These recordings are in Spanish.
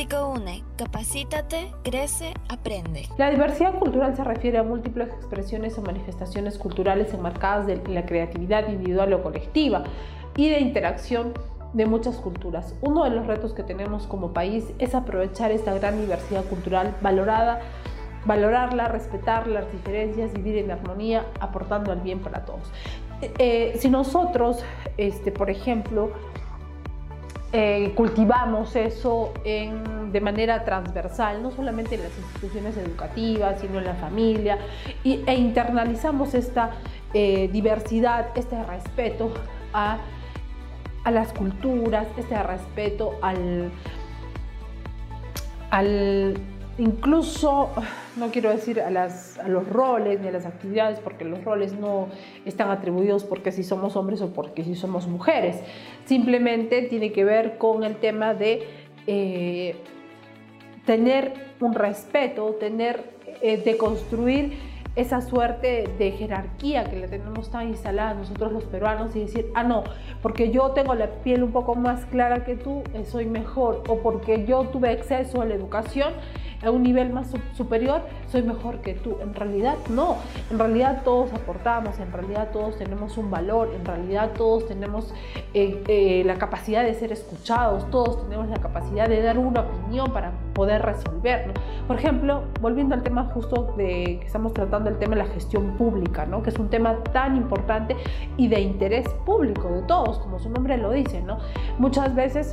Psicoune, capacítate, crece, aprende. La diversidad cultural se refiere a múltiples expresiones o manifestaciones culturales enmarcadas de la creatividad individual o colectiva y de interacción de muchas culturas. Uno de los retos que tenemos como país es aprovechar esta gran diversidad cultural valorada, valorarla, respetar las diferencias, vivir en armonía, aportando al bien para todos. Eh, si nosotros, este, por ejemplo, eh, cultivamos eso de manera transversal, no solamente en las instituciones educativas, sino en la familia, e internalizamos esta eh, diversidad, este respeto a, a, las culturas, este respeto al, al incluso, no quiero decir a, los roles ni a las actividades, porque los roles no están atribuidos porque si somos hombres o porque si somos mujeres. Simplemente tiene que ver con el tema de eh, tener un respeto, tener, eh, de construir esa suerte de jerarquía que le tenemos tan instalada nosotros los peruanos y decir, ah, no, porque yo tengo la piel un poco más clara que tú, eh, soy mejor, o porque yo tuve acceso a la educación a un nivel más superior, soy mejor que tú. En realidad no, en realidad todos aportamos, en realidad todos tenemos un valor, en realidad todos tenemos eh, eh, la capacidad de ser escuchados, todos tenemos la capacidad de dar una opinión para poder resolver. Por ejemplo, volviendo al tema justo de que estamos tratando, el tema de la gestión pública, ¿no? que es un tema tan importante y de interés público de todos, como su nombre lo dice. ¿no? Muchas veces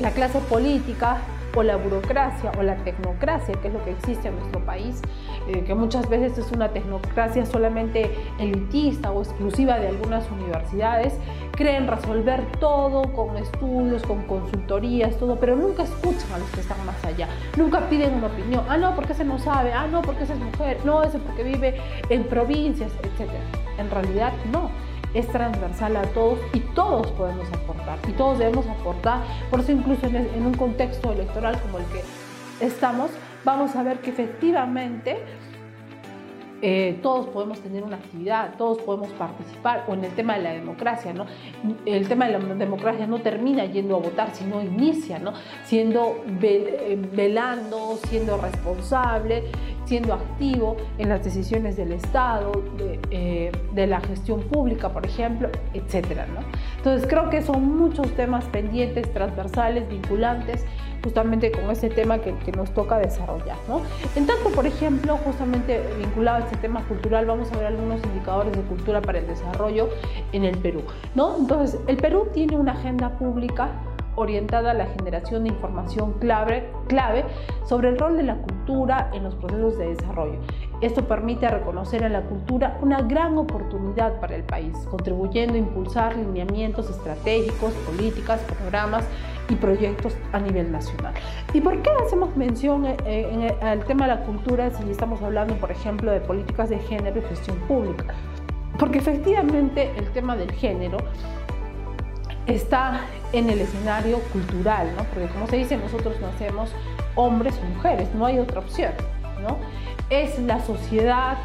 la clase política o la burocracia o la tecnocracia, que es lo que existe en nuestro país, eh, que muchas veces es una tecnocracia solamente elitista o exclusiva de algunas universidades, creen resolver todo con estudios, con consultorías, todo, pero nunca escuchan a los que están más allá, nunca piden una opinión, ah, no, porque ese no sabe, ah, no, porque esa es mujer, no, ese porque vive en provincias, etc. En realidad no es transversal a todos y todos podemos aportar y todos debemos aportar. Por eso incluso en, un contexto electoral como el que estamos, vamos a ver que efectivamente eh, todos podemos tener una actividad, todos podemos participar, o en el tema de la democracia, ¿no? El tema de la democracia no termina yendo a votar, sino inicia, ¿no? Siendo eh, velando, siendo responsable, siendo activo en las decisiones del Estado, de, eh, de la gestión pública, por ejemplo, etcétera, ¿no? Entonces creo que son muchos temas pendientes, transversales, vinculantes, justamente con ese tema que, que nos toca desarrollar, ¿no? En tanto, por ejemplo, justamente vinculado a este tema cultural, vamos a ver algunos indicadores de cultura para el desarrollo en el Perú, ¿no? Entonces, el Perú tiene una agenda pública orientada a la generación de información clave, clave sobre el rol de la cultura en los procesos de desarrollo. Esto permite reconocer a la cultura una gran oportunidad para el país, contribuyendo a impulsar lineamientos estratégicos, políticas, programas y proyectos a nivel nacional. ¿Y por qué hacemos mención eh, eh, al tema de la cultura si estamos hablando, por ejemplo, de políticas de género y gestión pública? Porque efectivamente el tema del género está en el escenario cultural, ¿no? Porque como se dice, nosotros nacemos hombres o mujeres, no hay otra opción, ¿no? Es la sociedad,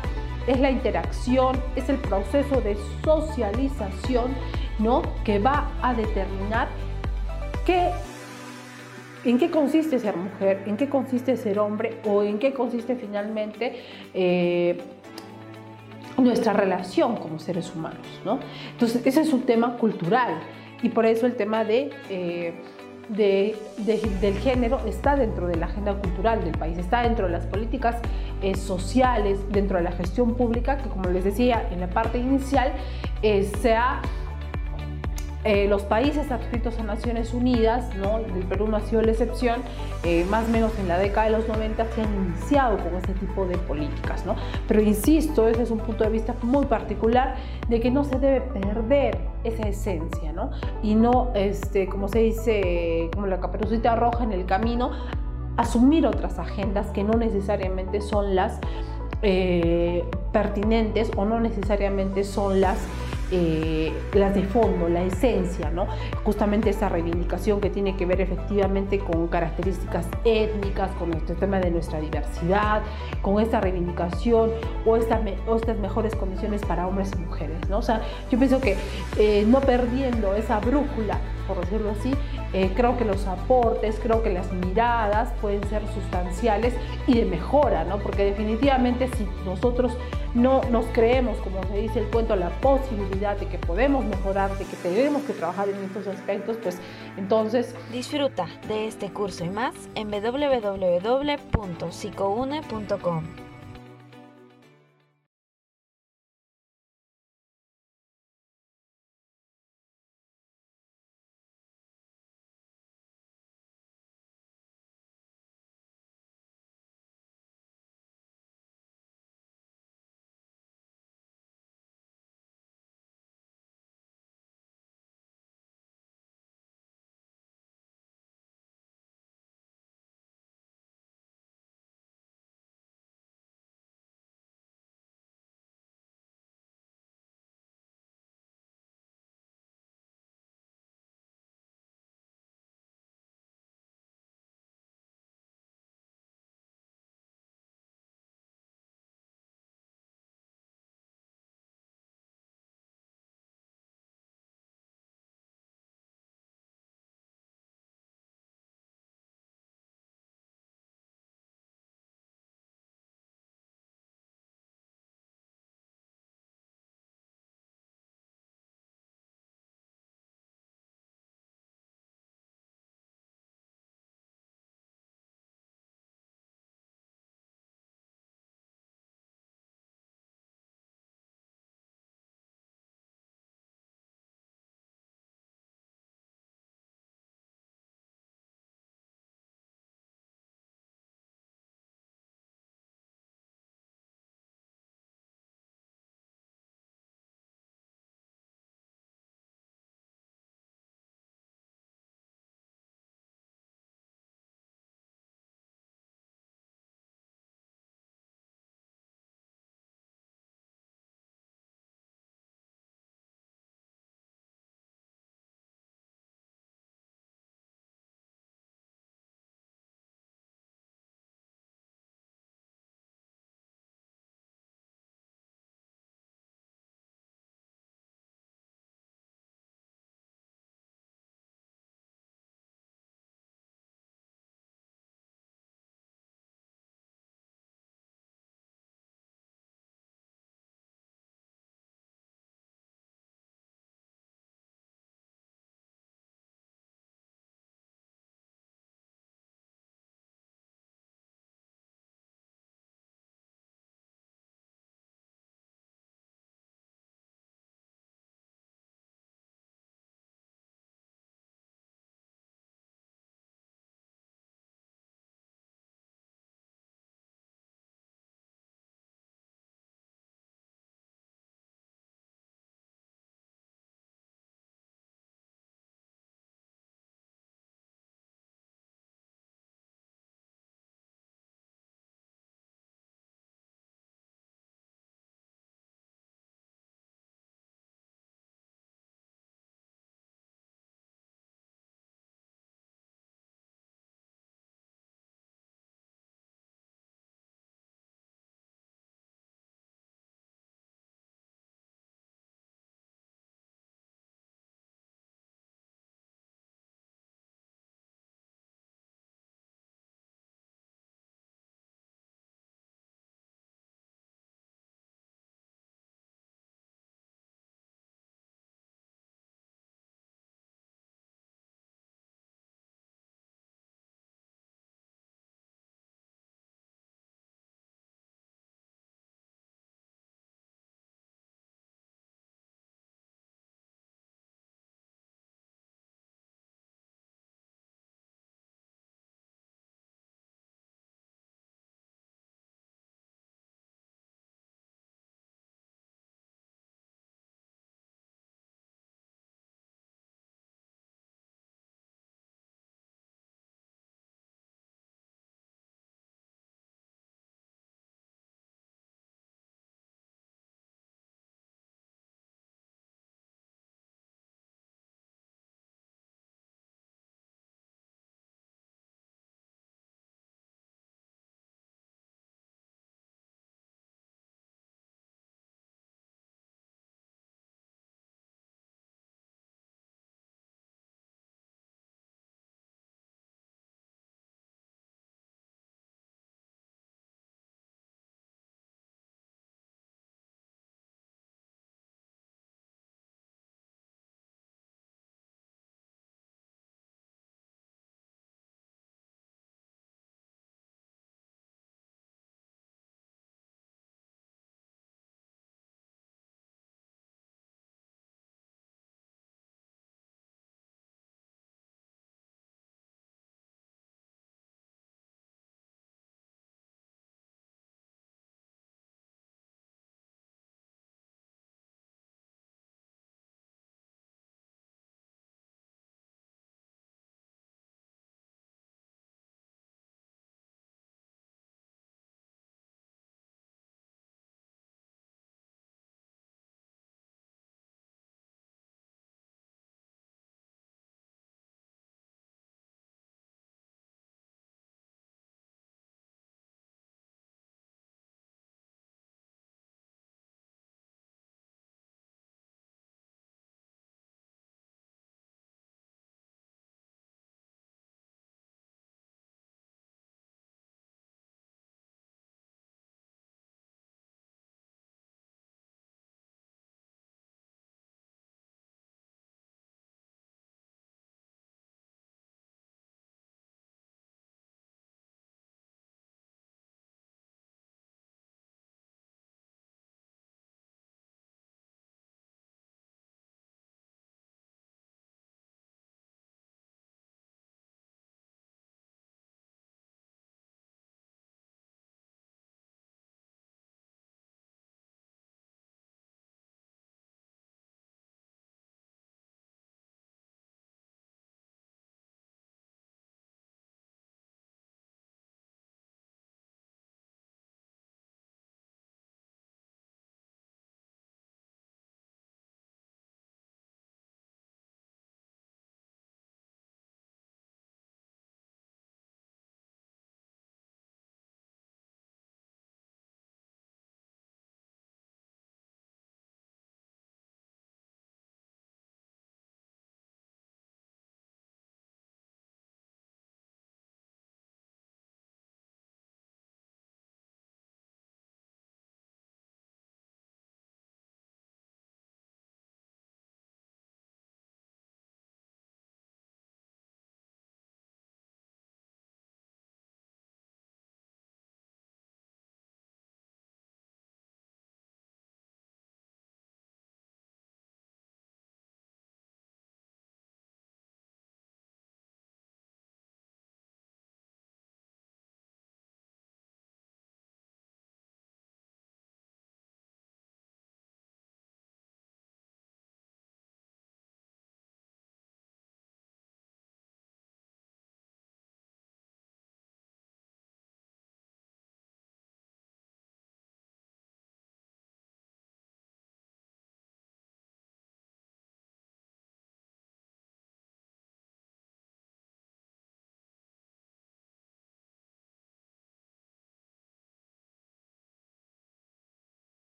es la interacción, es el proceso de socialización, ¿no? Que va a determinar qué, en qué consiste ser mujer, en qué consiste ser hombre o en qué consiste finalmente eh, nuestra relación como seres humanos, ¿no? Entonces, ese es un tema cultural y por eso el tema de, eh, del género está dentro de la agenda cultural del país, está dentro de las políticas eh, sociales, dentro de la gestión pública, que como les decía en la parte inicial, eh, se ha eh, los países adscritos a Naciones Unidas, ¿no? el Perú no ha sido la excepción, eh, más o menos en la década de los 90 se han iniciado con este tipo de políticas. ¿no? Pero insisto, ese es un punto de vista muy particular de que no se debe perder esa esencia ¿no? y no, este, como se dice, como la caperucita roja en el camino, asumir otras agendas que no necesariamente son las eh, pertinentes o no necesariamente son las eh, las de fondo, la esencia, ¿no? Justamente esa reivindicación que tiene que ver efectivamente con características étnicas, con el tema de nuestra diversidad, con esta reivindicación o, estas mejores condiciones para hombres y mujeres, ¿no? O sea, yo pienso que eh, no perdiendo esa brújula, por decirlo así, eh, creo que los aportes, creo que las miradas pueden ser sustanciales y de mejora, ¿no? Porque definitivamente si nosotros no nos creemos, como se dice el cuento, la posibilidad de que podemos mejorar, de que tenemos que trabajar en estos aspectos, pues entonces... Disfruta de este curso y más en www.psicoune.com.